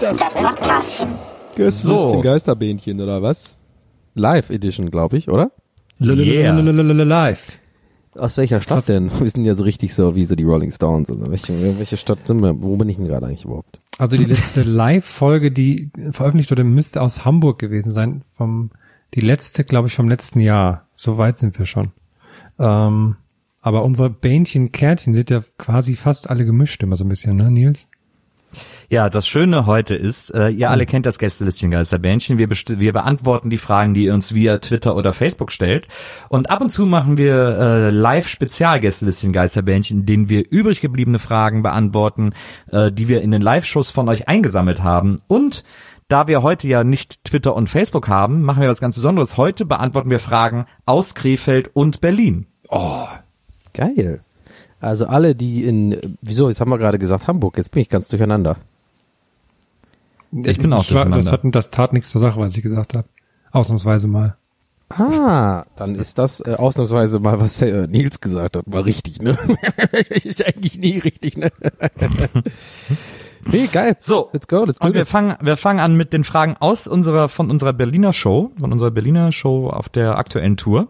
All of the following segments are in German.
Das Podcastchen. So. Geisterbähnchen oder was? Live Edition, glaube ich, oder? Yeah. Live. Aus welcher Stadt denn? Wir sind ja so richtig so wie so die Rolling Stones. Also welche, welche Stadt sind wir? Wo bin ich denn gerade eigentlich überhaupt? Also die letzte Live-Folge, die veröffentlicht wurde, müsste aus Hamburg gewesen sein. Vom, die letzte, glaube ich, vom letzten Jahr. So weit sind wir schon. Ähm, aber unsere Bähnchen, Kärtchen sind ja quasi fast alle gemischt immer so ein bisschen, ne, Nils? Ja, das Schöne heute ist, äh, ihr alle kennt das Gästelistchen Geisterbähnchen. Wir, best- wir beantworten die Fragen, die ihr uns via Twitter oder Facebook stellt. Und ab und zu machen wir äh, Live-Spezial-Gästelistchen Geisterbähnchen, in denen wir übrig gebliebene Fragen beantworten, äh, die wir in den Live-Shows von euch eingesammelt haben. Und da wir heute ja nicht Twitter und Facebook haben, machen wir was ganz Besonderes. Heute beantworten wir Fragen aus Krefeld und Berlin. Geil. Also alle, die in, wieso, jetzt haben wir gerade gesagt Hamburg, jetzt bin ich ganz durcheinander. Ich bin auch das, war, das, durcheinander. hat, das tat nichts zur Sache, was ich gesagt habe. Ausnahmsweise mal. Ah, dann ist das äh, ausnahmsweise mal, was äh, Nils gesagt hat, mal richtig, ne? ist eigentlich nie richtig, ne? nee, geil. So, Let's go, let's do Und wir fangen, wir fangen an mit den Fragen aus unserer, von unserer Berliner Show, von unserer Berliner Show auf der aktuellen Tour.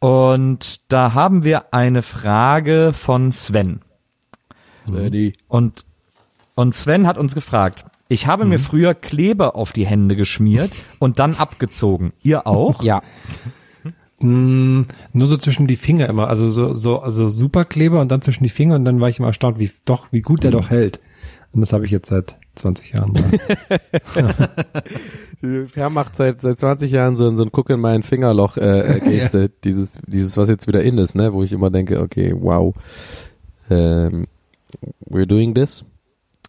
Und da haben wir eine Frage von Sven. Svenny. Und, und Sven hat uns gefragt, ich habe Mhm. mir früher Kleber auf die Hände geschmiert und dann abgezogen. Ihr auch? Ja. Mm, nur so zwischen die Finger immer, also so, so, also Superkleber und dann zwischen die Finger und dann war ich immer erstaunt, wie doch, wie gut der doch hält. Und das habe ich jetzt seit 20 Jahren. Per macht seit, seit 20 Jahren so, so ein Guck in mein Fingerloch äh, äh, Geste, dieses, dieses, was jetzt wieder in ist, ne, wo ich immer denke, okay, wow, ähm, we're doing this.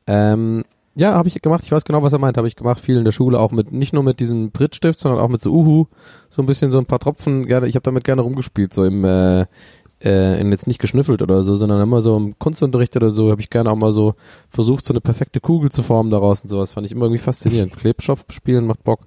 Ähm, ja, habe ich gemacht. Ich weiß genau, was er meint. Habe ich gemacht. Viel in der Schule auch mit, nicht nur mit diesem Prittstift, sondern auch mit so Uhu, so ein bisschen so ein paar Tropfen. Gerne. Ich habe damit gerne rumgespielt, so im äh, äh, in jetzt nicht geschnüffelt oder so, sondern immer so im Kunstunterricht oder so habe ich gerne auch mal so versucht, so eine perfekte Kugel zu formen daraus und sowas. Fand ich immer irgendwie faszinierend. Klebstoff spielen macht Bock.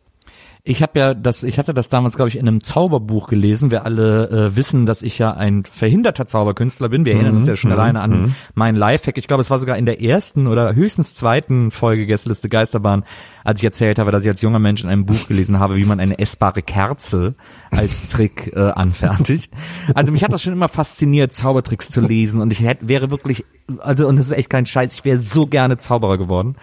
Ich habe ja das, ich hatte das damals, glaube ich, in einem Zauberbuch gelesen. Wir alle äh, wissen, dass ich ja ein verhinderter Zauberkünstler bin. Wir erinnern uns ja schon alleine an meinen Lifehack. Ich glaube, es war sogar in der ersten oder höchstens zweiten Folge Gästeliste Geisterbahn, als ich erzählt habe, dass ich als junger Mensch in einem Buch gelesen habe, wie man eine essbare Kerze als Trick äh, anfertigt. Also mich hat das schon immer fasziniert, Zaubertricks zu lesen und ich hätte, wäre wirklich, also und das ist echt kein Scheiß, ich wäre so gerne Zauberer geworden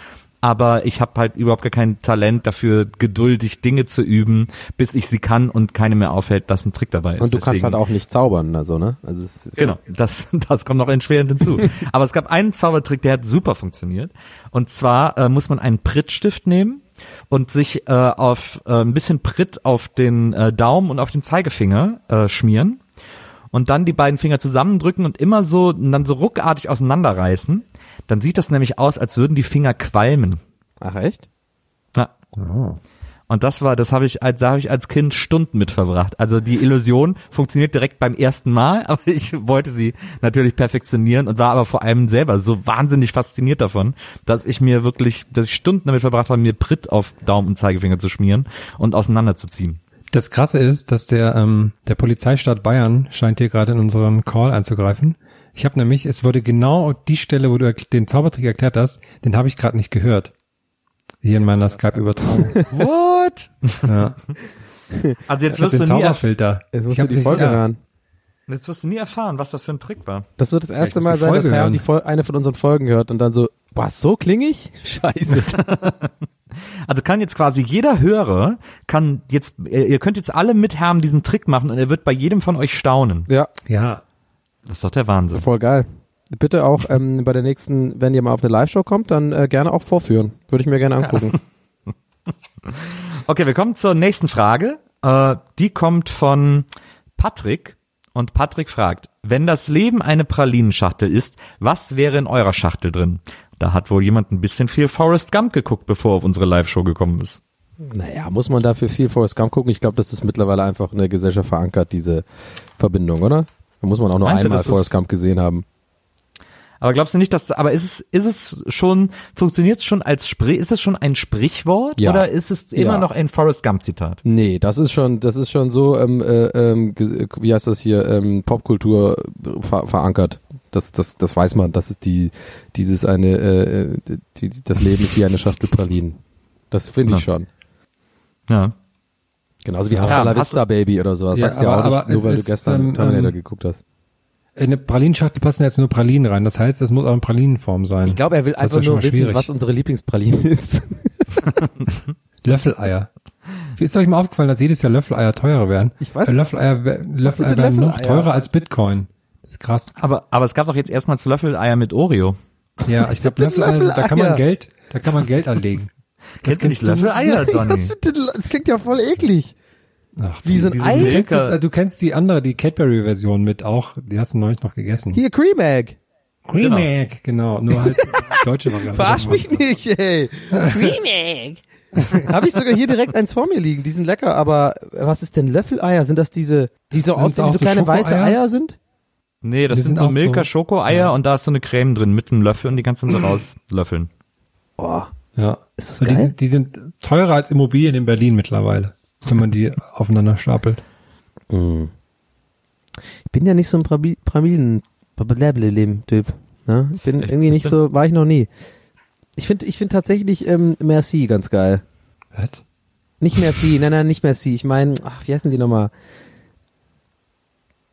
aber ich habe halt überhaupt gar kein Talent dafür, geduldig Dinge zu üben, bis ich sie kann und keine mehr auffällt, dass ein Trick dabei ist. Und du kannst Deswegen- halt auch nicht zaubern, also, ne? Also Genau, das, das kommt noch entscheidend hinzu. Aber es gab einen Zaubertrick, der hat super funktioniert. Und zwar äh, muss man einen Prittstift nehmen und sich äh, auf äh, ein bisschen Pritt auf den äh, Daumen und auf den Zeigefinger äh, schmieren und dann die beiden Finger zusammendrücken und immer so und dann so ruckartig auseinanderreißen. Dann sieht das nämlich aus, als würden die Finger qualmen. Ach echt? Ja. Und das war, das habe ich, als da habe ich als Kind Stunden mit verbracht. Also die Illusion funktioniert direkt beim ersten Mal, aber ich wollte sie natürlich perfektionieren und war aber vor allem selber so wahnsinnig fasziniert davon, dass ich mir wirklich, dass ich Stunden damit verbracht habe, mir Brit auf Daumen und Zeigefinger zu schmieren und auseinanderzuziehen. Das Krasse ist, dass der ähm, der Polizeistaat Bayern scheint hier gerade in unseren Call einzugreifen. Ich habe nämlich, es wurde genau die Stelle, wo du den Zaubertrick erklärt hast, den habe ich gerade nicht gehört. Hier in meiner Skype-Übertragung. What? ja. Also jetzt Ich wirst du nie, erf- Zauberfilter. Jetzt Ich musst du hab die Folge ja. hören. jetzt wirst du nie erfahren, was das für ein Trick war. Das wird das erste Mal sein, dass Herr die Fol eine von unseren Folgen hört und dann so, was, so klingig? Scheiße. Also kann jetzt quasi jeder Hörer, kann jetzt, ihr ihr könnt jetzt alle mit Herrn diesen Trick machen und er wird bei jedem von euch staunen. ja, Ja. Das ist doch der Wahnsinn. voll geil. Bitte auch ähm, bei der nächsten, wenn ihr mal auf eine Live-Show kommt, dann äh, gerne auch vorführen. Würde ich mir gerne angucken. Okay, wir kommen zur nächsten Frage. Äh, die kommt von Patrick und Patrick fragt, wenn das Leben eine Pralinenschachtel ist, was wäre in eurer Schachtel drin? Da hat wohl jemand ein bisschen viel Forrest Gump geguckt, bevor er auf unsere Live-Show gekommen ist. Naja, muss man dafür viel Forrest Gump gucken? Ich glaube, das ist mittlerweile einfach in der Gesellschaft verankert, diese Verbindung, oder? Da muss man auch nur Meinst du, einmal ist- Forrest Gump gesehen haben. Aber glaubst du nicht, dass, aber ist es, ist es schon, funktioniert es schon als Sprich, ist es schon ein Sprichwort? Ja. Oder ist es immer Ja. noch ein Forrest Gump Zitat? Nee, das ist schon, das ist schon so, ähm, äh, ähm, ge- wie heißt das hier, ähm, Popkultur ver verankert. Das, das, das weiß man. Das ist die, dieses eine, äh, die, das Leben ist wie eine Schachtel Pralinen. Das finde ich Ja. schon. Ja. Genauso wie Ja, Hasta la hast Vista Baby oder sowas. Ja, Sagst du ja aber- auch nicht, aber nur weil jetzt, du gestern ähm, Terminator ähm, geguckt hast. In eine Pralinenschachtel passen jetzt nur Pralinen rein. Das heißt, es muss auch in Pralinenform sein. Ich glaube, er will Das einfach nur wissen, schwierig. was unsere Lieblingspraline ist. Löffeleier. Wie ist euch mal aufgefallen, dass jedes Jahr Löffeleier teurer werden? Ich weiß Weil Löffeleier, Löffeleier werden noch Löffeleier? teurer als Bitcoin. Das ist krass. Aber, aber es gab doch jetzt erstmal zu Löffeleier mit Oreo. Ja, ich glaube, Löffeleier, da kann man? Geld, da kann man Geld anlegen. Kennst du nicht? Löffeleier, Donny? Was denn, das klingt ja voll eklig. Ach, Wie so ein Diese Ei. du, kennst das, du kennst die andere, die Cadbury-Version mit auch, die hast du neulich noch gegessen. Hier, Cream Egg. Cream Egg, genau, nur halt deutsche Variante. Verarsch mich nicht, ey. Cream Egg. Habe ich sogar hier direkt eins vor mir liegen. Die sind lecker, aber was ist denn Löffeleier? Sind das diese, die so aussehen, wie so kleine weiße? Eier sind? Nee, das sind, sind so Milka-Schoko-Eier und da ist so eine Creme drin mit einem Löffel und die kannst du dann so rauslöffeln. Oh, Ja. ist das Und die geil? sind, die sind teurer als Immobilien in Berlin mittlerweile, wenn man die aufeinander stapelt. Ich bin ja nicht so ein Blablabla-Typ. Ne? Ich bin irgendwie nicht so, war ich noch nie. Ich finde, ich finde tatsächlich ähm, Merci ganz geil. Was? Nicht Merci, nein, nein, nicht Merci. Ich meine, ach, wie heißen die nochmal?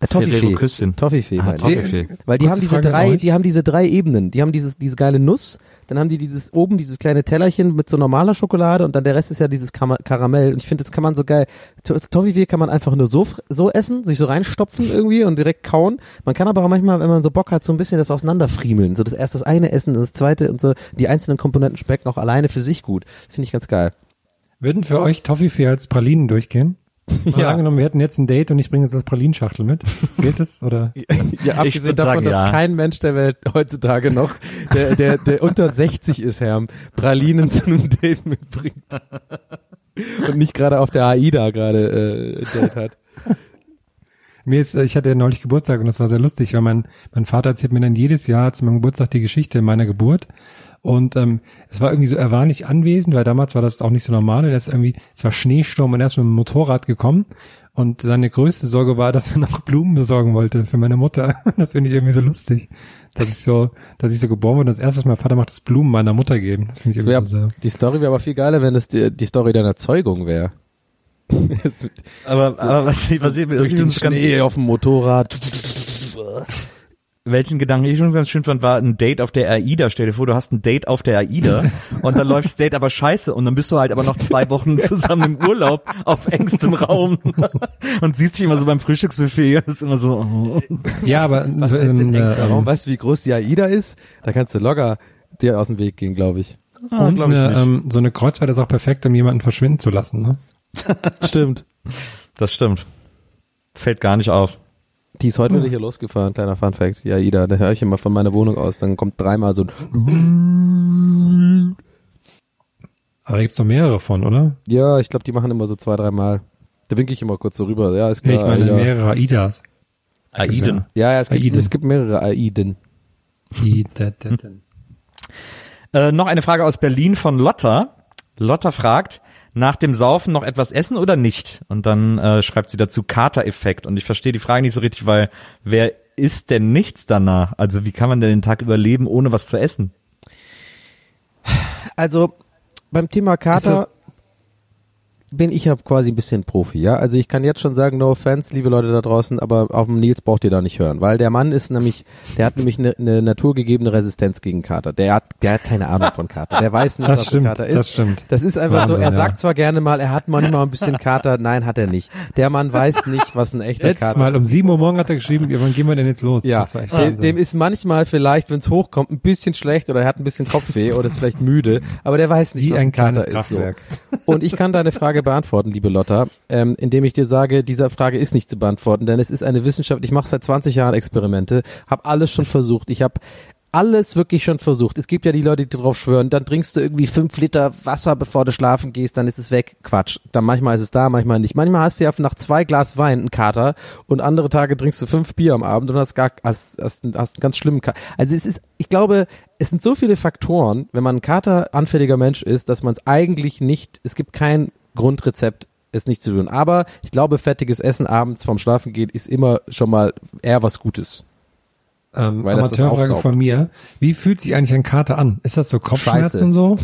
Äh, Toffifee. Küsschen. Toffifee, Ah. Toffifee. Weil die Kurze haben diese Frage drei, euch. die haben diese drei Ebenen. Die haben dieses, dieses geile Nuss, dann haben die dieses oben dieses kleine Tellerchen mit so normaler Schokolade und dann der Rest ist ja dieses Kama Karamell. Und ich finde, das kann man so geil. To- Toffifee kann man einfach nur so, so essen, sich so reinstopfen irgendwie und direkt kauen. Man kann aber auch manchmal, wenn man so Bock hat, so ein bisschen das auseinanderfriemeln. So das erst das eine essen, das zweite und so. Die einzelnen Komponenten schmecken auch alleine für sich gut. Das finde ich ganz geil. Würden für euch Toffifee als Pralinen durchgehen? Mal Ja. angenommen, wir hätten jetzt ein Date und ich bringe jetzt das Pralinenschachtel mit. Zählt es? Oder? Ja, abgesehen davon, sagen, dass ja. kein Mensch der Welt heutzutage noch, der, der, der unter 60 ist, Herr, Pralinen zu einem Date mitbringt. Und nicht gerade auf der AIDA gerade äh, Date hat. Mir ist, äh, ich hatte ja neulich Geburtstag und das war sehr lustig, weil mein, mein Vater erzählt mir dann jedes Jahr zu meinem Geburtstag die Geschichte meiner Geburt. Und ähm, es war irgendwie so, er war nicht anwesend, weil damals war das auch nicht so normal. Er ist irgendwie, es war Schneesturm und er ist mit dem Motorrad gekommen. Und seine größte Sorge war, dass er noch Blumen besorgen wollte für meine Mutter. Das finde ich irgendwie so lustig. Dass ich so, dass ich so geboren wurde. Das erste, was mein Vater macht, ist Blumen meiner Mutter geben. Das finde ich irgendwie Wär, so sehr. die Story wäre aber viel geiler, wenn es die, die Story deiner Zeugung wäre. Aber, aber was, ich- was Durch den Schnee auf dem Motorrad. welchen Gedanken ich schon ganz schön fand, war ein Date auf der AIDA. Stell dir vor, du hast ein Date auf der AIDA und dann läuft das Date aber scheiße und dann bist du halt aber noch zwei Wochen zusammen im Urlaub auf engstem Raum und siehst dich immer so beim Frühstücksbuffet. Das ist immer so, oh. Ja, aber Was ist denn ähm, extra Raum? ähm, Weißt du, wie groß die AIDA ist? Da kannst du locker dir aus dem Weg gehen, glaube ich. Ah, und glaub ich eine, nicht. ähm, so eine Kreuzfahrt ist auch perfekt, um jemanden verschwinden zu lassen. Ne? Stimmt. das stimmt. Fällt gar nicht auf. Die ist heute wieder hier losgefahren, kleiner Fun Fact. Die AIDA, da höre ich immer von meiner Wohnung aus. Dann kommt dreimal so ein Aber da gibt's noch mehrere von, oder? Ja, ich glaube, die machen immer so zwei, dreimal. Da winke ich immer kurz so rüber. Ja, ist Nee, klar. ich meine ja. mehrere Aidas. Aiden. Ja, ja, es gibt, Aiden. es gibt mehrere Aiden. Aiden. Äh, noch eine Frage aus Berlin von Lotta. Lotta fragt, nach dem Saufen noch etwas essen oder nicht? Und dann äh, schreibt sie dazu Kater-Effekt. Und ich verstehe die Frage nicht so richtig, weil wer isst denn nichts danach? Also wie kann man denn den Tag überleben, ohne was zu essen? Also beim Thema Kater bin ich ja quasi ein bisschen Profi, ja. Also ich kann jetzt schon sagen, no offense, liebe Leute da draußen, aber auf dem Nils braucht ihr da nicht hören, weil der Mann ist nämlich, der hat nämlich eine, eine naturgegebene Resistenz gegen Kater. Der hat, der hat keine Ahnung von Kater. Der weiß nicht, Das was stimmt, ein Kater ist. das stimmt. Das ist einfach so, Wahnsinn, er ja. sagt zwar gerne mal, er hat manchmal ein bisschen Kater, nein, hat er nicht. Der Mann weiß nicht, was ein echter Letztes Kater Mal um 7 Uhr morgen hat er geschrieben, wann gehen wir denn jetzt los? ja, dem, dem ist manchmal vielleicht, wenn es hochkommt, ein bisschen schlecht oder er hat ein bisschen Kopfweh oder ist vielleicht müde, aber der weiß nicht, Wie was ein ein Kater ist. So. Und ich kann deine Frage beantworten, liebe Lotta, ähm, indem ich dir sage, diese Frage ist nicht zu beantworten, denn es ist eine Wissenschaft. Ich mache seit 20 Jahren Experimente, habe alles schon versucht. Ich habe alles wirklich schon versucht. Es gibt ja die Leute, die drauf schwören, dann trinkst du irgendwie fünf Liter Wasser, bevor du schlafen gehst, dann ist es weg. Quatsch. Dann manchmal ist es da, manchmal nicht. Manchmal hast du ja nach zwei Glas Wein einen Kater und andere Tage trinkst du fünf Bier am Abend und hast gar hast, hast, hast einen ganz schlimmen Kater. Also es ist, ich glaube, es sind so viele Faktoren, wenn man ein kateranfälliger Mensch ist, dass man es eigentlich nicht, es gibt kein Grundrezept, es nicht zu tun. Aber ich glaube, fettiges Essen abends vorm Schlafen gehen ist immer schon mal eher was Gutes. Ähm, Weil das das Amateurfrage von mir. Wie fühlt sich eigentlich ein Kater an? Ist das so Kopfschmerzen so?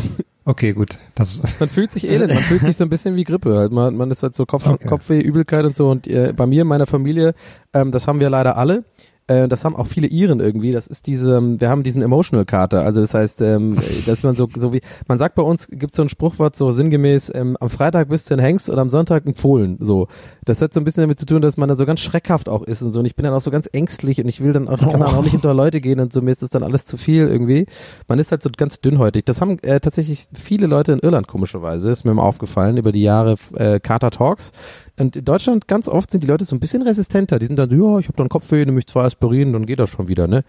Okay, gut. Das, Man fühlt sich elend, man fühlt sich so ein bisschen wie Grippe. Halt. Man, man ist halt so Kopf, Okay. Kopfweh, Übelkeit und so. Und äh, bei mir in meiner Familie, ähm, das haben wir leider alle. Äh, das haben auch viele Iren irgendwie. Das ist diese, ähm, wir haben diesen Emotional Kater. Also das heißt, ähm, dass man so, so wie, man sagt bei uns, gibt so ein Spruchwort so sinngemäß, ähm, am Freitag bist du ein Hengst und am Sonntag ein Fohlen. So. Das hat so ein bisschen damit zu tun, dass man da so ganz schreckhaft auch ist und so. Und ich bin dann auch so ganz ängstlich und ich will dann auch, ich kann dann auch nicht hinter Leute gehen und so. Mir ist das dann alles zu viel irgendwie. Man ist halt so ganz dünnhäutig. Das haben äh, tatsächlich viele Leute in Irland komischerweise, ist mir mal aufgefallen, über die Jahre äh, Kater Talks. Und in Deutschland ganz oft sind die Leute so ein bisschen resistenter. Die sind dann, so, ja, ich habe dann Kopfweh, nehme ich zwei Aspirin, dann geht das schon wieder, ne?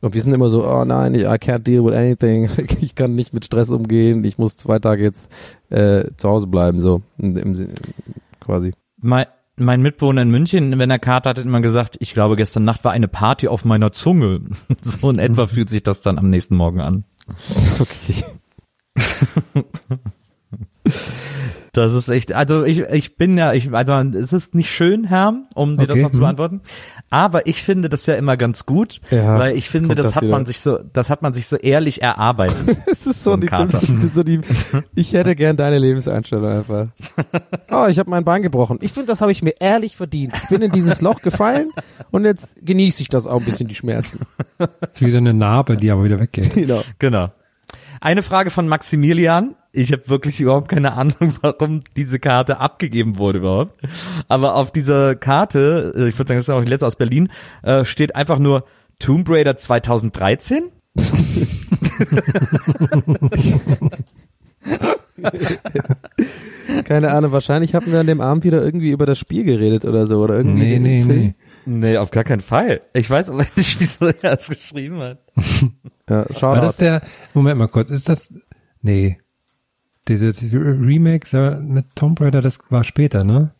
Und wir sind immer so, oh nein, I can't deal with anything. Ich kann nicht mit Stress umgehen. Ich muss zwei Tage jetzt äh, zu Hause bleiben, so im, im, quasi. Mein, mein Mitbewohner in München, wenn er Kater hat, hat immer gesagt, ich glaube, gestern Nacht war eine Party auf meiner Zunge. So in etwa fühlt sich das dann am nächsten Morgen an. Okay. Das ist echt, also ich, ich bin ja, ich, also es ist nicht schön, Herr, um dir das Okay, noch zu hm. beantworten. Aber ich finde das ja immer ganz gut, Ja, weil ich finde, das, das hat wieder. man sich so, das hat man sich so ehrlich erarbeitet. Es ist so, So die, das so die, ich hätte gern deine Lebenseinstellung einfach. Oh, ich habe mein Bein gebrochen. Ich finde, das habe ich mir ehrlich verdient. Ich bin in dieses Loch gefallen und jetzt genieße ich das auch ein bisschen, die Schmerzen. ist wie so eine Narbe, die aber wieder weggeht. Genau. Genau. Eine Frage von Maximilian. Ich habe wirklich überhaupt keine Ahnung, warum diese Karte abgegeben wurde überhaupt. Aber auf dieser Karte, äh, ich würde sagen, das ist auch die letzte aus Berlin, äh, steht einfach nur Tomb Raider 2013. Keine Ahnung, wahrscheinlich hatten wir an dem Abend wieder irgendwie über das Spiel geredet oder so. Oder irgendwie Nee, den nee, Film. nee. Nee, auf gar keinen Fall. Ich weiß aber nicht, wieso er das geschrieben hat. Ja, War Shoutout. das der, Moment mal kurz, ist das, nee, diese, diese Remake äh, mit Tomb Raider, das war später, ne?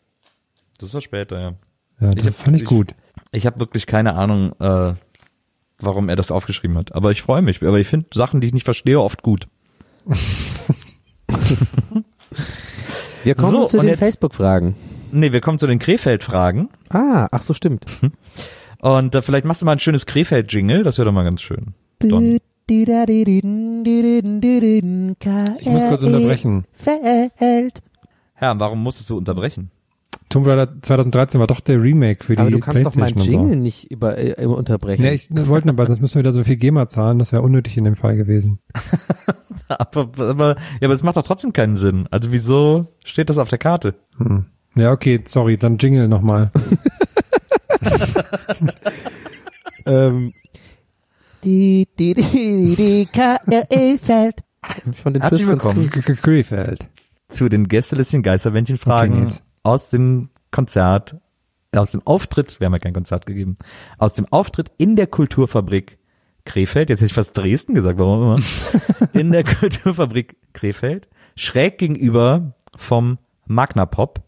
Das war später, ja. Ja, Ich das hab- fand ich ich- gut. Ich habe wirklich keine Ahnung, äh, warum er das aufgeschrieben hat. Aber ich freue mich. Aber ich finde Sachen, die ich nicht verstehe, oft gut. Wir kommen So, zu den Facebook-Fragen. Nee, wir kommen zu den Krefeld-Fragen. Ah, ach so, stimmt. Und äh, vielleicht machst du mal ein schönes Krefeld-Jingle. Das wäre doch mal ganz schön. Don. Ich muss kurz unterbrechen. Herr, warum musstest du unterbrechen? Tomb Raider 2013 war doch der Remake für die Aber du kannst doch meinen Jingle nicht über, äh, unterbrechen. Nee, ich das wollten aber, sonst müssen wir wieder so viel GEMA zahlen, das wäre unnötig in dem Fall gewesen. Aber, aber, ja, aber es macht doch trotzdem keinen Sinn. Also wieso steht das auf der Karte? Hm. Ja, okay, sorry, dann Jingle nochmal. ähm, die, die, die, die KRE-Feld. Von den Herzlich willkommen. Krefeld. Zu den Gästelistchen Geisterbändchen Okay, Fragen Nils. aus dem Konzert, aus dem Auftritt, wir haben ja kein Konzert gegeben, aus dem Auftritt in der Kulturfabrik Krefeld, jetzt hätte ich fast Dresden gesagt, warum immer, in der Kulturfabrik Krefeld schräg gegenüber vom Magna Pop,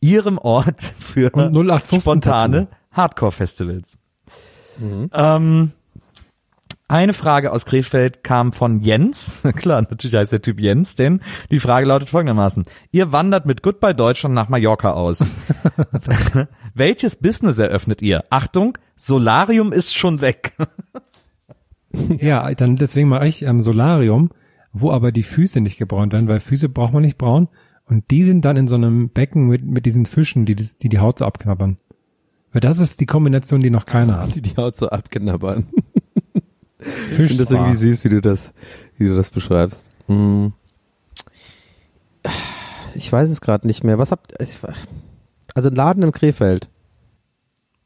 ihrem Ort für Und 0815 spontane Hardcore-Festivals. Ähm, eine Frage aus Krefeld kam von Jens. Klar, natürlich heißt der Typ Jens, denn die Frage lautet folgendermaßen. Ihr wandert mit Goodbye Deutschland nach Mallorca aus. Welches Business eröffnet ihr? Achtung, Solarium ist schon weg. Ja, dann deswegen mache ich ähm, Solarium, wo aber die Füße nicht gebräunt werden, weil Füße braucht man nicht braun. Und die sind dann in so einem Becken mit, mit diesen Fischen, die, das, die die Haut so abknabbern. Weil das ist die Kombination, die noch keiner hat. Die die Haut so abknabbern. Ich finde das irgendwie süß, wie du das, wie du das beschreibst. Hm. Ich weiß es gerade nicht mehr. Was habt ich, also ein Laden im Krefeld,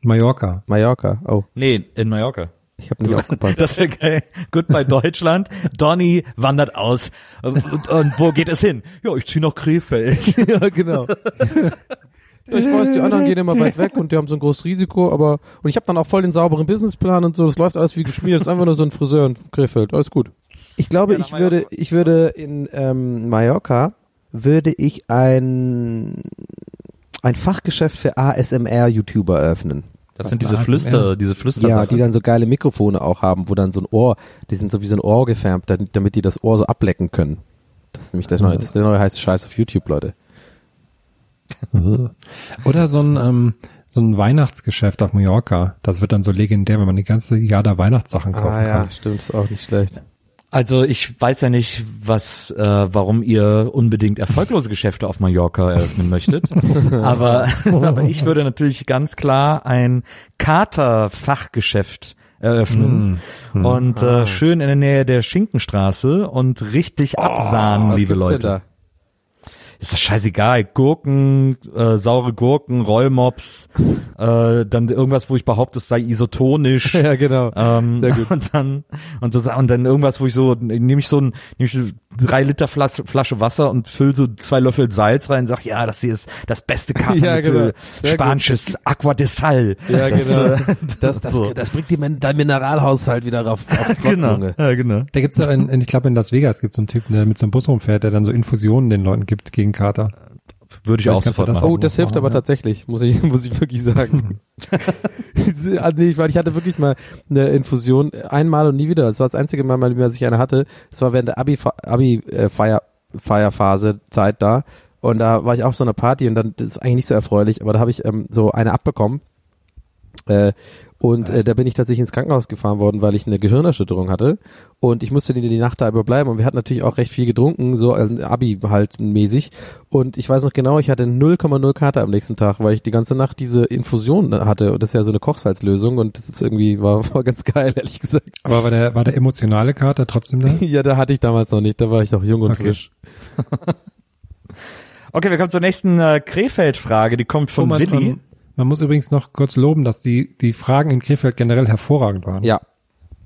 Mallorca. Mallorca. Oh, Nee, in Mallorca. ich habe nicht aufgepasst. Das wäre geil. Goodbye Deutschland. Donny wandert aus. Und, und, und wo geht es hin? Ja, ich zieh nach Krefeld. ja, genau. Ich weiß, die anderen gehen immer weit weg und die haben so ein großes Risiko, aber und ich habe dann auch voll den sauberen Businessplan und so, das läuft alles wie geschmiert, ist einfach nur so ein Friseur in Krefeld, alles gut. Ich glaube, Ja, ich würde, ich würde in ähm, Mallorca würde ich ein ein Fachgeschäft für ASMR-YouTuber eröffnen. Das Was sind diese Flüster, diese Flüster. Ja, die dann so geile Mikrofone auch haben, wo dann so ein Ohr, die sind so wie so ein Ohr gefärbt, damit die das Ohr so ablecken können. Das ist nämlich der neue, das ist der neue heiße Scheiß auf YouTube, Leute. Oder so ein, ähm, so ein Weihnachtsgeschäft auf Mallorca. Das wird dann so legendär, wenn man die ganze Jahr da Weihnachtssachen kaufen Ah ja, kann. stimmt, ist auch nicht schlecht. Also ich weiß ja nicht, was, äh, warum ihr unbedingt erfolglose Geschäfte auf Mallorca eröffnen möchtet. aber, aber ich würde natürlich ganz klar ein Kater-Fachgeschäft eröffnen und äh, schön in der Nähe der Schinkenstraße und richtig absahnen, Was liebe Leute. Ist das scheißegal. Gurken, äh, saure Gurken, Rollmops, äh, dann irgendwas, wo ich behaupte, es sei isotonisch. Ja, genau. Ähm, Sehr gut. Und dann und so und dann irgendwas, wo ich so nehme ich so ein nehme ich drei Liter Flasche, Flasche Wasser und fülle so zwei Löffel Salz rein, und sag ja, das hier ist das beste Katermittel, Ja, genau. Spanisches Aqua de Sal. Ja, das, genau. äh, Das, das, so. das bringt die, dein Mineralhaushalt wieder auf, auf genau, ja, genau. Da gibt's ja in, in, ich glaube in Las Vegas gibt so einen Typen, der mit so einem Bus rumfährt, der dann so Infusionen den Leuten gibt gegen Kater. Würde ich Vielleicht auch sofort das machen. Oh, das hilft aber Ja. tatsächlich, muss ich, muss ich wirklich sagen. Ah, nee, weil ich hatte wirklich mal eine Infusion, einmal und nie wieder. Das war das einzige Mal, mal, dass ich eine hatte. Das war während der Abi, Abi äh, Feier, Feierphase Zeit da. Und da war ich auf so einer Party und dann, das ist eigentlich nicht so erfreulich, aber da habe ich ähm, so eine abbekommen. Äh, und äh, da bin ich tatsächlich ins Krankenhaus gefahren worden, weil ich eine Gehirnerschütterung hatte. Und ich musste die, die Nacht da überbleiben. Und wir hatten natürlich auch recht viel getrunken, so äh, Abi halt mäßig. Und ich weiß noch genau, ich hatte 0,0 Kater am nächsten Tag, weil ich die ganze Nacht diese Infusion hatte. Und das ist ja so eine Kochsalzlösung. Und das ist irgendwie war, war ganz geil, ehrlich gesagt. Aber war der, war der emotionale Kater trotzdem da? ja, da hatte ich damals noch nicht. Da war ich noch jung und Okay. frisch. Okay, wir kommen zur nächsten äh, Krefeld-Frage. Die kommt von Oh, man, Willi. Man, man muss übrigens noch kurz loben, dass die, die Fragen in Krefeld generell hervorragend waren. Ja,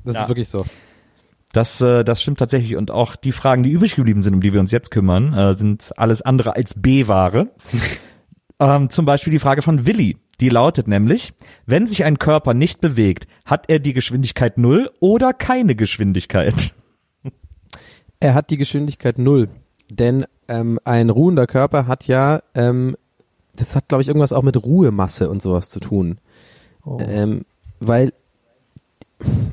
das Ja. ist wirklich so. Das, äh, das stimmt tatsächlich. Und auch die Fragen, die übrig geblieben sind, um die wir uns jetzt kümmern, äh, sind alles andere als B-Ware. ähm, zum Beispiel die Frage von Willi. Die lautet nämlich, wenn sich ein Körper nicht bewegt, hat er die Geschwindigkeit null oder keine Geschwindigkeit? Er hat die Geschwindigkeit null, denn ähm, ein ruhender Körper hat ja, ähm, das hat glaube ich irgendwas auch mit Ruhemasse und sowas zu tun, ähm, weil,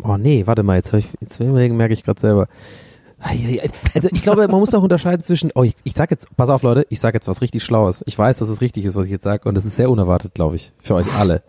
oh nee, warte mal, jetzt, ich, jetzt merke ich gerade selber. Also ich glaube, man muss auch unterscheiden zwischen, oh, ich, ich sag jetzt, pass auf Leute, ich sag jetzt was richtig Schlaues. Ich weiß, dass es richtig ist, was ich jetzt sage und das ist sehr unerwartet, glaube ich, für euch alle.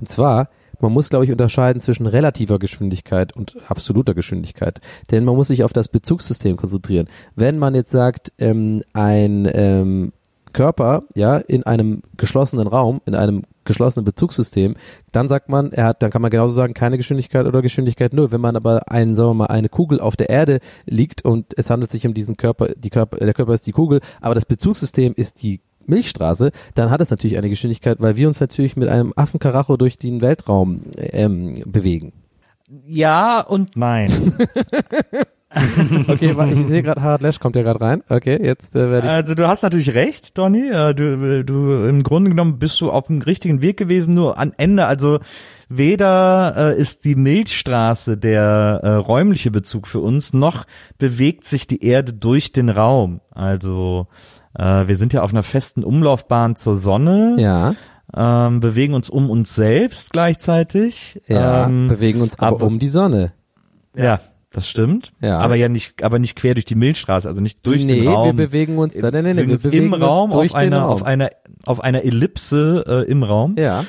Und zwar, man muss, glaube ich, unterscheiden zwischen relativer Geschwindigkeit und absoluter Geschwindigkeit. Denn man muss sich auf das Bezugssystem konzentrieren. Wenn man jetzt sagt, ähm, ein ähm, Körper, ja, in einem geschlossenen Raum, in einem geschlossenen Bezugssystem, dann sagt man, er hat, dann kann man genauso sagen, keine Geschwindigkeit oder Geschwindigkeit null. Wenn man aber einen, sagen wir mal, eine Kugel auf der Erde liegt und es handelt sich um diesen Körper, die Körper, der Körper ist die Kugel, aber das Bezugssystem ist die Milchstraße, dann hat es natürlich eine Geschwindigkeit, weil wir uns natürlich mit einem Affenkaracho durch den Weltraum ähm, bewegen. Ja und nein. okay, ich sehe gerade, Harald Lesch kommt ja gerade rein. Okay, jetzt äh, werde ich. Also du hast natürlich recht, Donny. Äh, Du, du im Grunde genommen bist du auf dem richtigen Weg gewesen, nur am Ende, also weder äh, ist die Milchstraße der äh, räumliche Bezug für uns, noch bewegt sich die Erde durch den Raum. Also äh, wir sind ja auf einer festen Umlaufbahn zur Sonne. ja, ähm, bewegen uns um uns selbst gleichzeitig. ja, ähm, bewegen uns aber, aber- um die Sonne. ja, das stimmt. Ja. Aber ja nicht, aber nicht quer durch die Milchstraße, also nicht durch nee, den Raum. wir bewegen uns, nein, nein, nein, wir wir bewegen im Raum uns durch auf einer, Raum. auf einer, auf einer Ellipse äh, im Raum. ja,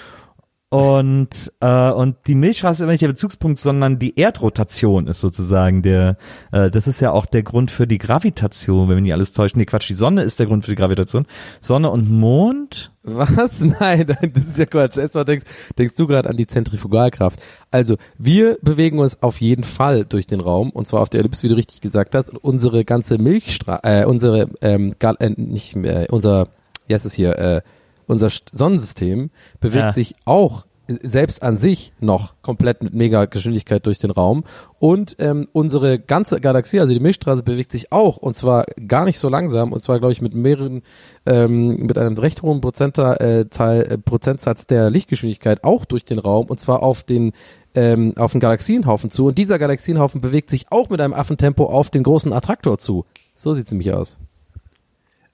Und, äh, und die Milchstraße ist aber nicht der Bezugspunkt, sondern die Erdrotation ist sozusagen der, äh, das ist ja auch der Grund für die Gravitation, wenn wir nicht alles täuschen. Nee, Quatsch, die Sonne ist der Grund für die Gravitation. Sonne und Mond, Was? Nein, nein, das ist ja Quatsch. Erstmal denkst, denkst du gerade an die Zentrifugalkraft. Also, wir bewegen uns auf jeden Fall durch den Raum, und zwar auf der Ellipse, wie du richtig gesagt hast. Und unsere ganze Milchstraße, äh, unsere, ähm, Gal äh, nicht mehr, unser, wie heißt es hier, äh, unser St- Sonnensystem bewegt Ja. sich auch äh, selbst an sich noch komplett mit mega Geschwindigkeit durch den Raum und ähm, unsere ganze Galaxie, also die Milchstraße bewegt sich auch und zwar gar nicht so langsam und zwar glaube ich mit mehreren ähm, mit einem recht hohen Prozenter, äh, Teil, äh, Prozentsatz der Lichtgeschwindigkeit auch durch den Raum und zwar auf den ähm, auf den Galaxienhaufen zu und dieser Galaxienhaufen bewegt sich auch mit einem Affentempo auf den großen Attraktor zu. So sieht's nämlich aus.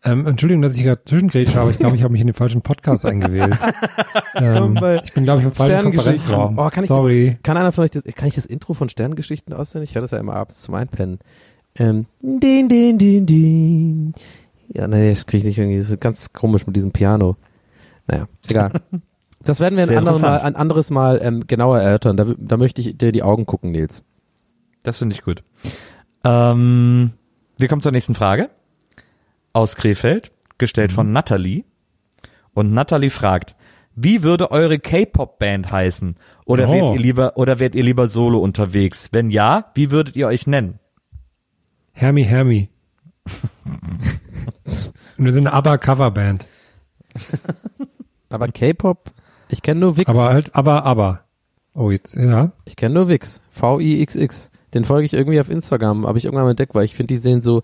Ähm, Entschuldigung, dass ich gerade zwischengrätsche, aber ich glaube, ich habe mich in den falschen Podcast eingewählt. ähm, ich bin, glaube ich, im falschen. Konferenzraum. Oh, kann ich Sorry. Kann einer von euch das, kann ich das Intro von Sterngeschichten auswendig? Ich höre das ja immer abends zum Einpennen. Ähm, din, din, din, din. Ja, nee, das kriege ich nicht irgendwie. Das ist ganz komisch mit diesem Piano. Naja, egal. Das werden wir ein, anderes Mal, ein anderes Mal ähm, genauer erörtern. Da, da möchte ich dir die Augen gucken, Nils. das finde ich gut. Ähm, wir kommen zur nächsten Frage. Aus Krefeld, gestellt von Natalie. Und Natalie fragt, wie würde eure K-Pop-Band heißen? Oder Oh. wärt ihr lieber, oder wärt ihr lieber solo unterwegs? Wenn ja, wie würdet ihr euch nennen? Hermi Hermi. Und wir sind eine ABBA-Coverband. Aber K-Pop, ich kenne nur Wix. Aber halt, aber, aber. Oh, jetzt, ja. Ich kenne nur Wix. V-I-X-X. Den folge ich irgendwie auf Instagram, habe ich irgendwann mal entdeckt, weil ich finde, die sehen so,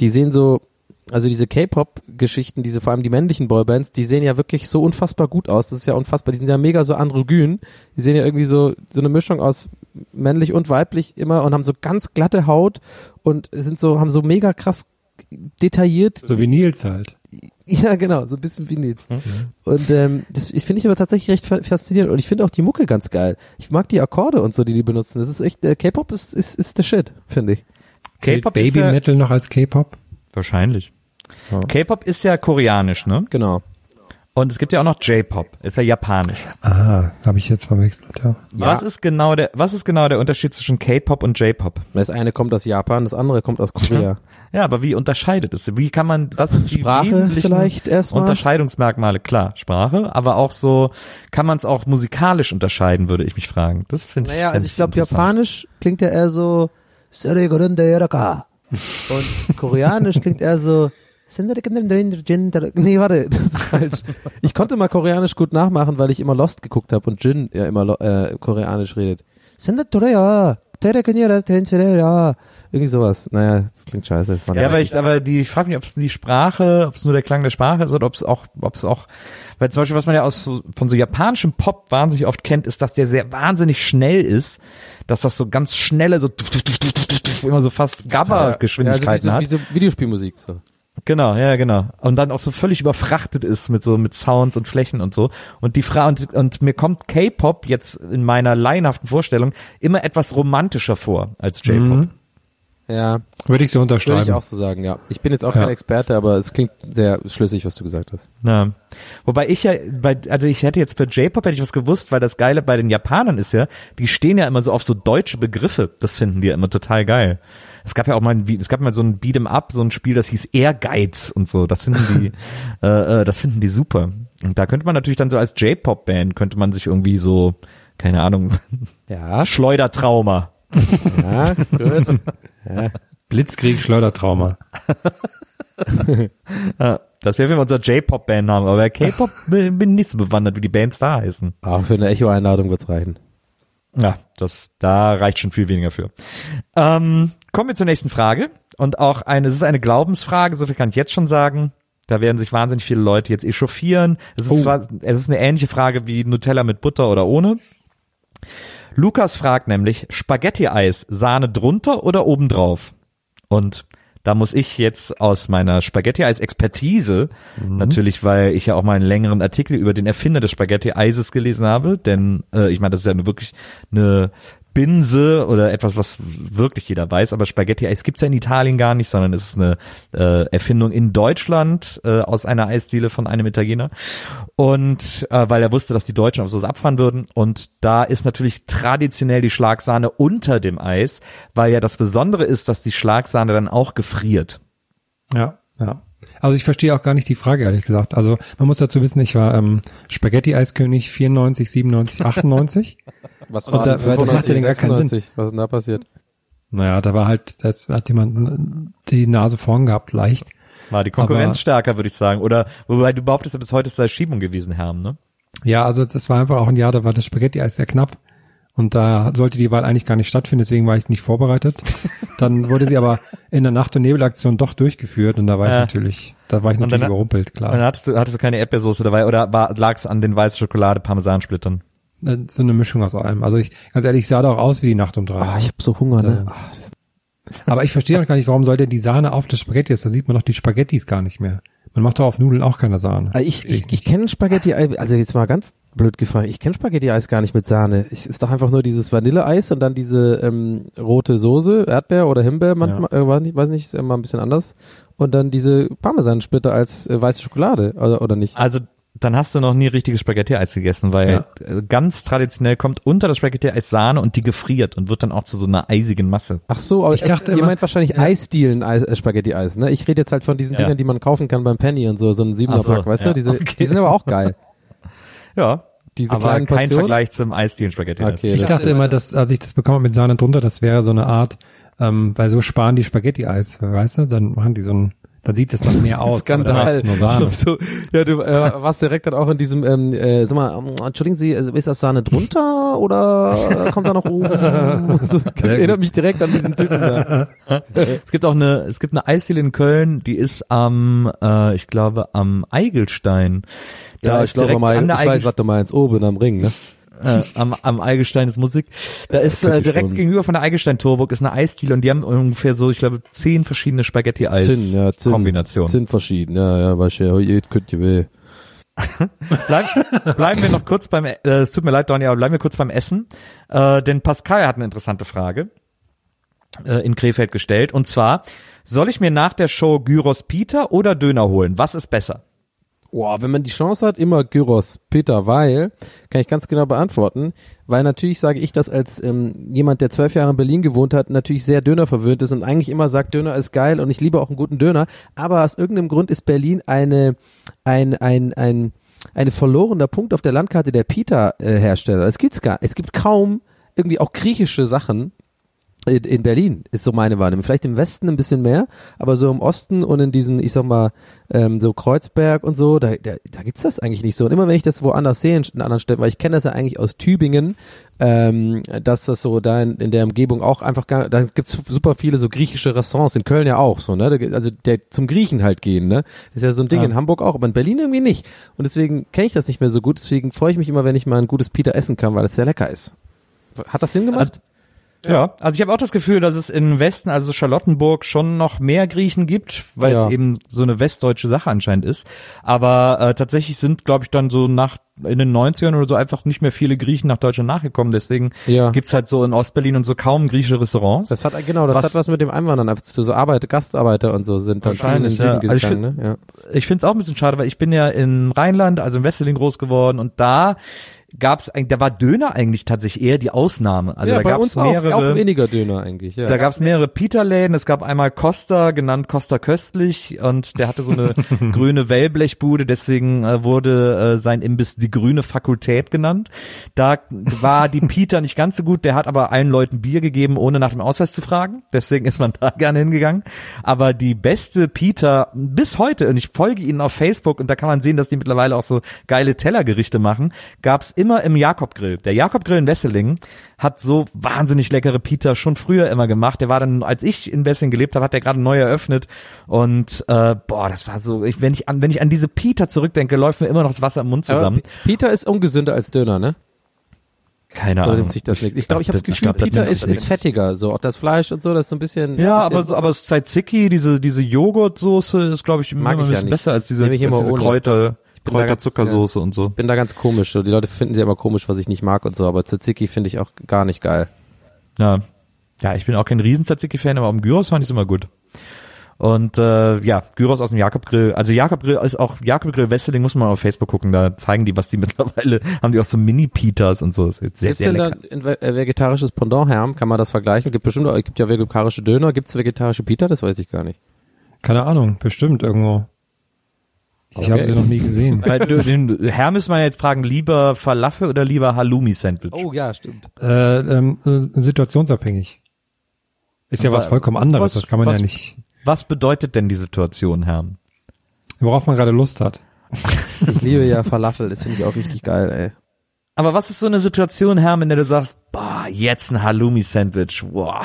die sehen so, also diese K-Pop-Geschichten, diese vor allem die männlichen Boybands, die sehen ja wirklich so unfassbar gut aus. Das ist ja unfassbar. Die sind ja mega so androgyn. Die sehen ja irgendwie so, so eine Mischung aus männlich und weiblich immer und haben so ganz glatte Haut und sind so, haben so mega krass detailliert So wie Nils halt. ja, genau, so ein bisschen wie Nils. Und ähm, das ich finde ich aber tatsächlich recht fa- faszinierend und ich finde auch die Mucke ganz geil. Ich mag die Akkorde und so, die die benutzen. Das ist echt, äh, K-Pop ist, ist, ist der Shit, finde ich. K-Pop ist Baby Metal noch als K-Pop? wahrscheinlich. Ja. K-Pop ist ja koreanisch, ne? Genau. Und es gibt ja auch noch J-Pop, ist ja japanisch. Ah, habe ich jetzt verwechselt, ja. Was ist genau der, was ist genau der Unterschied zwischen K-Pop und J-Pop? Das eine kommt aus Japan, das andere kommt aus Korea. Ja, aber wie unterscheidet es? Wie kann man, was sind die Sprache wesentlichen vielleicht erstmal? Unterscheidungsmerkmale? Klar, Sprache, aber auch so, kann man es auch musikalisch unterscheiden, würde ich mich fragen. Das finde ich. Naja, also ich glaube. Japanisch klingt ja eher so und Koreanisch klingt eher so Nee, warte, das ist falsch. Ich konnte mal Koreanisch gut nachmachen, weil ich immer Lost geguckt habe und Jin ja immer äh, Koreanisch redet. Irgendwie sowas. Naja, das klingt scheiße. Das Ja, aber ich, aber die, ich frage mich, ob es die Sprache, ob es nur der Klang der Sprache ist oder ob es auch, ob es auch, weil zum Beispiel, was man ja aus so, von so japanischem Pop wahnsinnig oft kennt, ist, dass der sehr wahnsinnig schnell ist, dass das so ganz schnelle, so immer so fast Gabba-Geschwindigkeiten ja, hat. also wie, so, wie so Videospielmusik so. Genau, ja, genau. Und dann auch so völlig überfrachtet ist mit so mit Sounds und Flächen und so. Und die Frage und, und mir kommt K-Pop jetzt in meiner laienhaften Vorstellung immer etwas romantischer vor als J-Pop. Mhm. Ja, Würde ich so würde unterschreiben. ich auch so sagen, ja. Ich bin jetzt auch Ja. kein Experte, aber es klingt sehr schlüssig, was du gesagt hast. Ja. Wobei ich ja, bei, also ich hätte jetzt für J-Pop hätte ich was gewusst, weil das Geile bei den Japanern ist ja, die stehen ja immer so auf so deutsche Begriffe. Das finden die ja immer total geil. Es gab ja auch mal ein, es gab mal so ein Beat'em Up, so ein Spiel, das hieß Ehrgeiz und so. Das finden die, äh, äh, das finden die super. Und da könnte man natürlich dann so als J-Pop-Band könnte man sich irgendwie so, keine Ahnung, Ja, Schleudertrauma. ja, gut. Blitzkrieg, Schleudertrauma. Ja, das wäre für unser J-Pop-Bandname, aber bei K-Pop bin bin nicht so bewandert, wie die Bands da heißen. Auch für eine Echo-Einladung wird's reichen. Ja, das, da reicht schon viel weniger für. Ähm, kommen wir zur nächsten Frage. Und auch eine, es ist eine Glaubensfrage, so viel kann ich jetzt schon sagen. Da werden sich wahnsinnig viele Leute jetzt echauffieren. Es ist, Oh. es ist eine ähnliche Frage wie Nutella mit Butter oder ohne. Lukas fragt nämlich, Spaghetti-Eis, Sahne drunter oder obendrauf? Und da muss ich jetzt aus meiner Spaghetti-Eis-Expertise, natürlich, weil ich ja auch mal einen längeren Artikel über den Erfinder des Spaghetti-Eises gelesen habe, denn äh, ich meine, das ist ja eine, wirklich eine Binse oder etwas, was wirklich jeder weiß, aber Spaghetti-Eis gibt's ja in Italien gar nicht, sondern es ist eine äh, Erfindung in Deutschland äh, aus einer Eisdiele von einem Italiener. Und äh, weil er wusste, dass die Deutschen auf sowas abfahren würden. Und da ist natürlich traditionell die Schlagsahne unter dem Eis, weil ja das Besondere ist, dass die Schlagsahne dann auch gefriert. Ja, ja. Also ich verstehe auch gar nicht die Frage, ehrlich gesagt. Also man muss dazu wissen, ich war ähm, Spaghetti-Eiskönig 94, 97, 98. Was Und da- weil das macht ja dann gar keinen Sinn. 96? Was ist denn da passiert? naja, da war halt, das hat jemand die Nase vorn gehabt, leicht. War die Konkurrenz Aber- stärker, würde ich sagen. Oder wobei du behauptest, bis heute sei Schiebung gewesen, Herm, ne? Ja, also das war einfach auch ein Jahr, da war das Spaghetti-Eis sehr knapp. Und da sollte die Wahl eigentlich gar nicht stattfinden, deswegen war ich nicht vorbereitet. Dann wurde sie aber in der Nacht- und Nebelaktion doch durchgeführt und da war ich Ja. natürlich, da war ich natürlich dann- überrumpelt, Und dann klar. hattest du, hattest du keine Erdbeersoße dabei oder lag es an den weißen Schokolade Parmesansplittern? Äh, So eine Mischung aus allem. Also ich, ganz ehrlich, ich sah da auch aus wie die Nacht um drei. Ah, ich habe so Hunger, ne? Ah, das- Aber ich verstehe auch gar nicht, warum soll denn die Sahne auf das Spaghetti ist? Da sieht man doch die Spaghettis gar nicht mehr. Man macht doch auf Nudeln auch keine Sahne. Ah, ich ich, ich kenne Spaghetti-Eis, also jetzt mal ganz blöd gefragt, ich kenne Spaghetti-Eis gar nicht mit Sahne. Ich, ist doch einfach nur dieses Vanilleeis und dann diese ähm, rote Soße, Erdbeer oder Himbeer, manchmal, äh, weiß nicht, weiß nicht, ist immer ein bisschen anders. Und dann diese Parmesansplitter als äh, weiße Schokolade, oder, oder nicht? Also dann hast du noch nie richtiges Spaghetti-Eis gegessen, weil äh, ganz traditionell kommt unter das Spaghetti-Eis Sahne und die gefriert und wird dann auch zu so einer eisigen Masse. Ach so, aber Ich dachte ihr immer- meint wahrscheinlich Eisdielen Eis, äh, Spaghetti-Eis, ne? Ich rede jetzt halt von diesen Ja. Dingern, die man kaufen kann beim Penny und so, so ein siebener Ach so, weißt ja, du? Diese, okay. die sind aber auch geil. Ja, Diese aber kleinen kein Portionen. Vergleich zum Eisdielen Spaghetti-Eis. Okay, Ich dachte immer, dass, als ich das bekomme mit Sahne drunter, das wäre so eine Art, ähm, weil so sparen die Spaghetti-Eis, weißt du? Dann machen die so ein, dann sieht das noch mehr aus. Skandal. es Sahne. So, ja, du äh, warst direkt dann auch in diesem, ähm, äh, sag mal, ähm, entschuldigen Sie, also ist das Sahne drunter oder äh, kommt da noch oben? so, erinnert mich direkt an diesen Typen da. Es gibt auch eine, es gibt eine Eisdiele in Köln, die ist am, äh, ich glaube, am Eigelstein. Da ist direkt mal, an ich weiß, was du meinst, oben am Ring, ne? Äh, am, am Eigelstein ist Musik. Da ist äh, direkt gegenüber von der Eigelstein-Torburg ist eine Eisdiele und die haben ungefähr so, ich glaube, zehn verschiedene ja. Spaghetti-Eis-Kombinationen. Zinn verschieden, ja, ja, weißt du, ja, jetzt könnt ihr weh. Bleib, bleiben wir noch kurz beim, äh, es tut mir leid, Donny, aber bleiben wir kurz beim Essen. Äh, denn Pascal hat eine interessante Frage äh, in Krefeld gestellt. Und zwar, soll ich mir nach der Show Gyros Peter oder Döner holen? Was ist besser? Boah, wenn man die Chance hat, immer Gyros, Peter, weil, kann ich ganz genau beantworten, weil natürlich sage ich das als ähm, jemand, der zwölf Jahre in Berlin gewohnt hat, natürlich sehr Döner verwöhnt ist und eigentlich immer sagt, Döner ist geil und ich liebe auch einen guten Döner, aber aus irgendeinem Grund ist Berlin eine, ein, ein, ein, eine verlorener Punkt auf der Landkarte der Pita-Hersteller. Es gibt's gar, es gibt kaum irgendwie auch griechische Sachen, in, in Berlin ist so meine Wahrnehmung. Vielleicht im Westen ein bisschen mehr, aber so im Osten und in diesen, ich sag mal, ähm, so Kreuzberg und so, da, da, da gibt's das eigentlich nicht so. Und immer wenn ich das woanders sehe, in, anderen Städten, weil ich kenne das ja eigentlich aus Tübingen, ähm, dass das so da in, in der Umgebung auch einfach, gar, da gibt's super viele so griechische Restaurants, in Köln ja auch so, ne? Also der zum Griechen halt gehen, ne? Das ist ja so ein Ding Ja. in Hamburg auch, aber in Berlin irgendwie nicht. Und deswegen kenne ich das nicht mehr so gut, deswegen freue ich mich immer, wenn ich mal ein gutes Pita essen kann, weil es sehr lecker ist. Hat das Sinn gemacht? Ja, also ich habe auch das Gefühl, dass es im Westen, also Charlottenburg, schon noch mehr Griechen gibt, weil Ja. es eben so eine westdeutsche Sache anscheinend ist. Aber äh, tatsächlich sind, glaube ich, dann so nach in den 90ern oder so einfach nicht mehr viele Griechen nach Deutschland nachgekommen. Deswegen Ja. gibt's halt so in Ostberlin und so kaum griechische Restaurants. Das hat genau, das Was- hat was mit dem Einwandern einfach zu tun. So Arbeiter, Gastarbeiter und so sind dann viel in den Wahrscheinlich, Süden ja. Also ich gegangen, ne? Ja. ich finde es auch ein bisschen schade, weil ich bin ja im Rheinland, also im Wesseling groß geworden und da gab's eigentlich, da war Döner eigentlich tatsächlich eher die Ausnahme. Also ja, da bei gab's uns auch, mehrere. auch weniger Döner eigentlich, ja. Da gab's mehrere Peter-Läden. Es gab einmal Costa, genannt Costa Köstlich, und der hatte so eine grüne Wellblechbude, deswegen äh, wurde äh, sein Imbiss die grüne Fakultät genannt. Da war die Peter nicht ganz so gut, der hat aber allen Leuten Bier gegeben, ohne nach dem Ausweis zu fragen. Deswegen ist man da gerne hingegangen. Aber die beste Peter bis heute, und ich folge ihnen auf Facebook und da kann man sehen, dass die mittlerweile auch so geile Tellergerichte machen, gab's immer im Jakob-Grill. Der Jakob-Grill in Wesseling hat so wahnsinnig leckere Pita schon früher immer gemacht. Der war dann, als ich in Wesseling gelebt habe, hat der gerade neu eröffnet. Und äh, boah, das war so, ich, wenn ich an, wenn ich an diese Pita zurückdenke, läuft mir immer noch das Wasser im Mund zusammen. Peter ist ungesünder als Döner, ne? Keine Oder Ahnung. sich das? Ich glaube, ich habe das Gefühl, glaub, das Peter ist, ist fettiger. So auch das Fleisch und so, das ist so ein bisschen. Ja, bisschen- aber so, aber Tzatziki, diese diese Joghurtsoße ist, glaube ich, immer Mag ein ich ja bisschen nicht. besser als diese, ich als immer diese ohne. Kräuter, Kräuterzuckersoße und so. Ich bin da ganz komisch. So. Die Leute finden sie immer komisch, was ich nicht mag und so, aber Tzatziki finde ich auch gar nicht geil. Ja. Ja, ich bin auch kein riesen Tzatziki-Fan, aber am Gyros fand ich immer gut. Und äh, ja, Gyros aus dem Jakob-Grill. Also Jakob-Grill, als auch Jakob-Grill Wesseling muss man auf Facebook gucken, da zeigen die, was die mittlerweile, haben die auch so Mini-Pitas und so. Das ist sehr, Gibt's sehr denn da ein äh, vegetarisches Pendant, Herm? Kann man das vergleichen? Gibt bestimmt, gibt ja vegetarische Döner. Gibt's vegetarische Pita? Das weiß ich gar nicht. Keine Ahnung, bestimmt irgendwo. Ich Okay. habe sie noch nie gesehen. Bei den Herr müssen wir jetzt fragen, lieber Falafel oder lieber Halloumi-Sandwich? Oh ja, stimmt. äh, ähm, äh, situationsabhängig. Ist ja was Wa- vollkommen anderes, was- das kann man was- ja nicht, Was bedeutet denn die Situation, Herr? worauf man gerade Lust hat. Ich liebe ja Falafel. Das finde ich auch richtig geil, ey. Aber was ist so eine Situation, Herr, in der du sagst, boah, jetzt ein Halloumi-Sandwich, boah.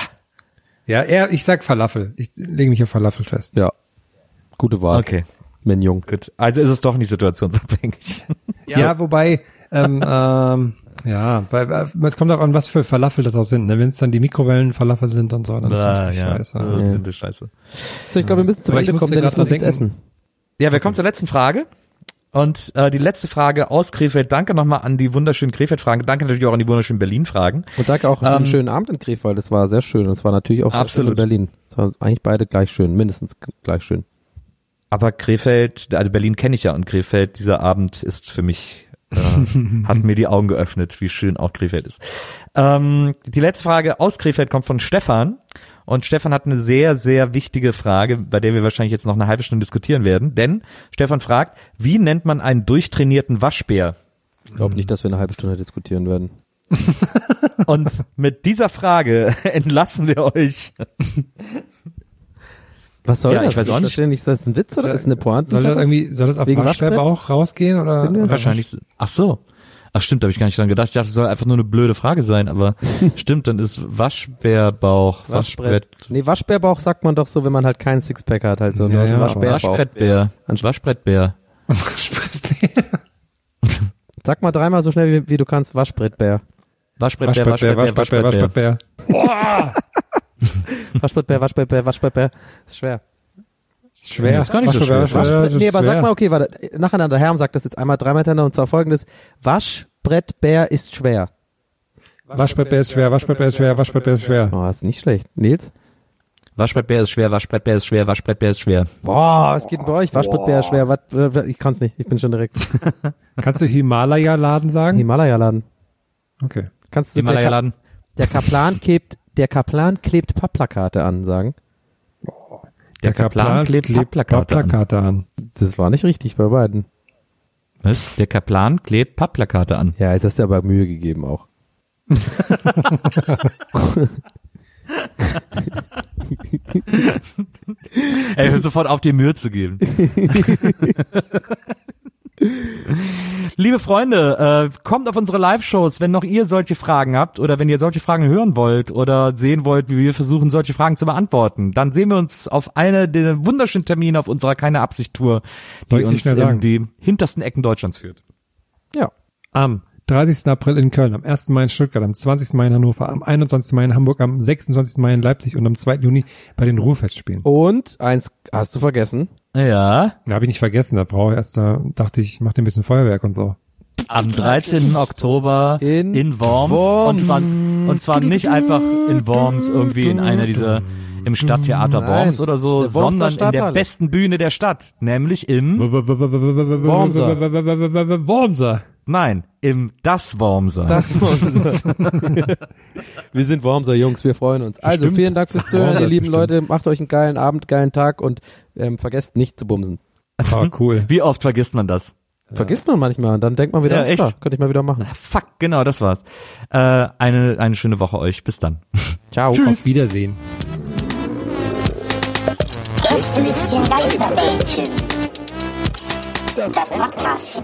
Ja, er, ich sag Falafel. Ich lege mich auf Falafel fest. Ja. Gute Wahl. Okay, Mein Jung. gut. Also ist es doch nicht situationsabhängig. Ja, wobei, ähm, ähm, ja, bei, bei, es kommt auch an, was für Falafel das auch sind. Ne? Wenn es dann die Mikrowellen-Falafel sind und so, dann ist das Ah, natürlich ja. scheiße. Das sind die Scheiße. So, ich glaube, wir müssen zum Aber ich Ende kommen, denn ich muss denken. essen. Ja, wir kommen zur letzten Frage. Und äh, die letzte Frage aus Krefeld. Danke nochmal an die wunderschönen Krefeld-Fragen. Danke natürlich auch an die wunderschönen Berlin-Fragen. Und danke auch für Ähm, einen schönen Abend in Krefeld. Das war sehr schön. Und es war natürlich auch sehr schön Absolut. in Berlin. Es waren eigentlich beide gleich schön. Mindestens gleich schön. Aber Krefeld, also Berlin kenne ich ja und Krefeld, dieser Abend ist für mich, äh, hat mir die Augen geöffnet, wie schön auch Krefeld ist. Ähm, die letzte Frage aus Krefeld kommt von Stefan. Und Stefan hat eine sehr, sehr wichtige Frage, bei der wir wahrscheinlich jetzt noch eine halbe Stunde diskutieren werden. Denn Stefan fragt, wie nennt man einen durchtrainierten Waschbär? Ich glaube nicht, dass wir eine halbe Stunde diskutieren werden. Und mit dieser Frage entlassen wir euch. Was soll Ja, das? ich weiß auch nicht. verstehe Ist das ein Witz oder ist das eine Pointe? Soll das irgendwie, soll das auf Wegen Waschbärbauch rausgehen oder? Oder Wahrscheinlich. Ach so. Ach stimmt, da habe ich gar nicht dran gedacht. Ich dachte, es soll einfach nur eine blöde Frage sein, aber stimmt, dann ist Waschbärbauch, Waschbrett, Nee, Waschbärbauch sagt man doch so, wenn man halt keinen Sixpack hat, halt so Ja, nur ja, ein aber Waschbärbauch. Waschbrettbär, Waschbrettbär. Sag mal dreimal so schnell wie, wie du kannst, Waschbrettbär. Waschbrettbär, Waschbärbär, Waschbrettbär, Waschbärbär, Waschbrettbär. Waschbärbär. Waschbrettbär, Waschbrettbär, Waschbrettbär. Ist schwer. Schwer. Das ist gar nicht so schwer. Das nee, aber sag schwer. mal, okay, warte, nacheinander. Herm sagt das jetzt einmal dreimal hintereinander und zwar folgendes. Waschbrettbär ist schwer. Waschbrettbär ist schwer, Waschbrettbär ist schwer, Waschbrettbär ist schwer. Oh, ist nicht schlecht. Nils? Waschbrettbär ist schwer, Waschbrettbär ist schwer, Waschbrettbär ist schwer. Boah, was geht denn bei euch? Waschbrettbär ist schwer. Was, ich kann's nicht. Ich bin schon direkt. Kannst du Himalaya-Laden sagen? Himalaya-Laden. Okay. Kannst du der, Ka Himalaya-Laden. der Kaplan klebt, der Kaplan klebt Pappplakate an, sagen? Der Kaplan klebt Pappplakate an. Pappplakate an. Das war nicht richtig bei beiden. Was? Der Kaplan klebt Pappplakate an. Ja, jetzt hast du aber Mühe gegeben auch. Ey, hör sofort auf, dir Mühe zu geben. Liebe Freunde, äh, kommt auf unsere Live-Shows, wenn noch ihr solche Fragen habt oder wenn ihr solche Fragen hören wollt oder sehen wollt, wie wir versuchen, solche Fragen zu beantworten. Dann sehen wir uns auf eine der wunderschönen Termine auf unserer Keine Absicht-Tour, die uns in die hintersten Ecken Deutschlands führt. Ja. Am 30. April in Köln, am 1. Mai in Stuttgart, am 20. Mai in Hannover, am 21. Mai in Hamburg, am 26. Mai in Leipzig und am 2. Juni bei den Ruhrfestspielen. Und eins hast du vergessen. Ja, Da habe ich nicht vergessen, da brauche ich erst, da dachte ich, ich mache ein bisschen Feuerwerk und so. am 13. Oktober In in, Worms, Worms. Und, zwar, und zwar nicht einfach in Worms irgendwie in einer dieser im Stadttheater Nein, Worms oder so, sondern in der besten Bühne der Stadt, nämlich im Wormser. Wormser. Nein, im Das Wormser. Das wir sind Wormser Jungs, wir freuen uns. Also Bestimmt. vielen Dank fürs Zuhören, Wormser ihr lieben bestimmt. Leute. Macht euch einen geilen Abend, geilen Tag und ähm, vergesst nicht zu bumsen. Oh, cool. Wie oft vergisst man das? Vergisst man manchmal und dann denkt man wieder, Ja, echt. klar, könnte ich mal wieder machen. Fuck, genau, das war's. Äh, eine eine schöne Woche euch. Bis dann. Ciao. Auf Wiedersehen. Gästelistchen Geisterbällchen. Das Podcastchen.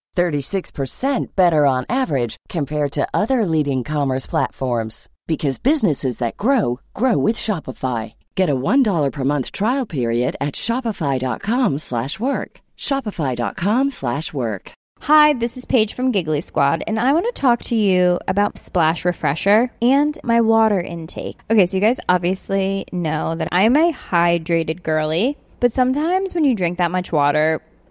36% better on average compared to other leading commerce platforms because businesses that grow grow with Shopify. Get a $1 per month trial period at shopify.com/work. shopify.com/work. Hi, this is Paige from Giggly Squad, and I want to talk to you about Splash Refresher and my water intake. Okay, so you guys obviously know that I'm a hydrated girly, but sometimes when you drink that much water,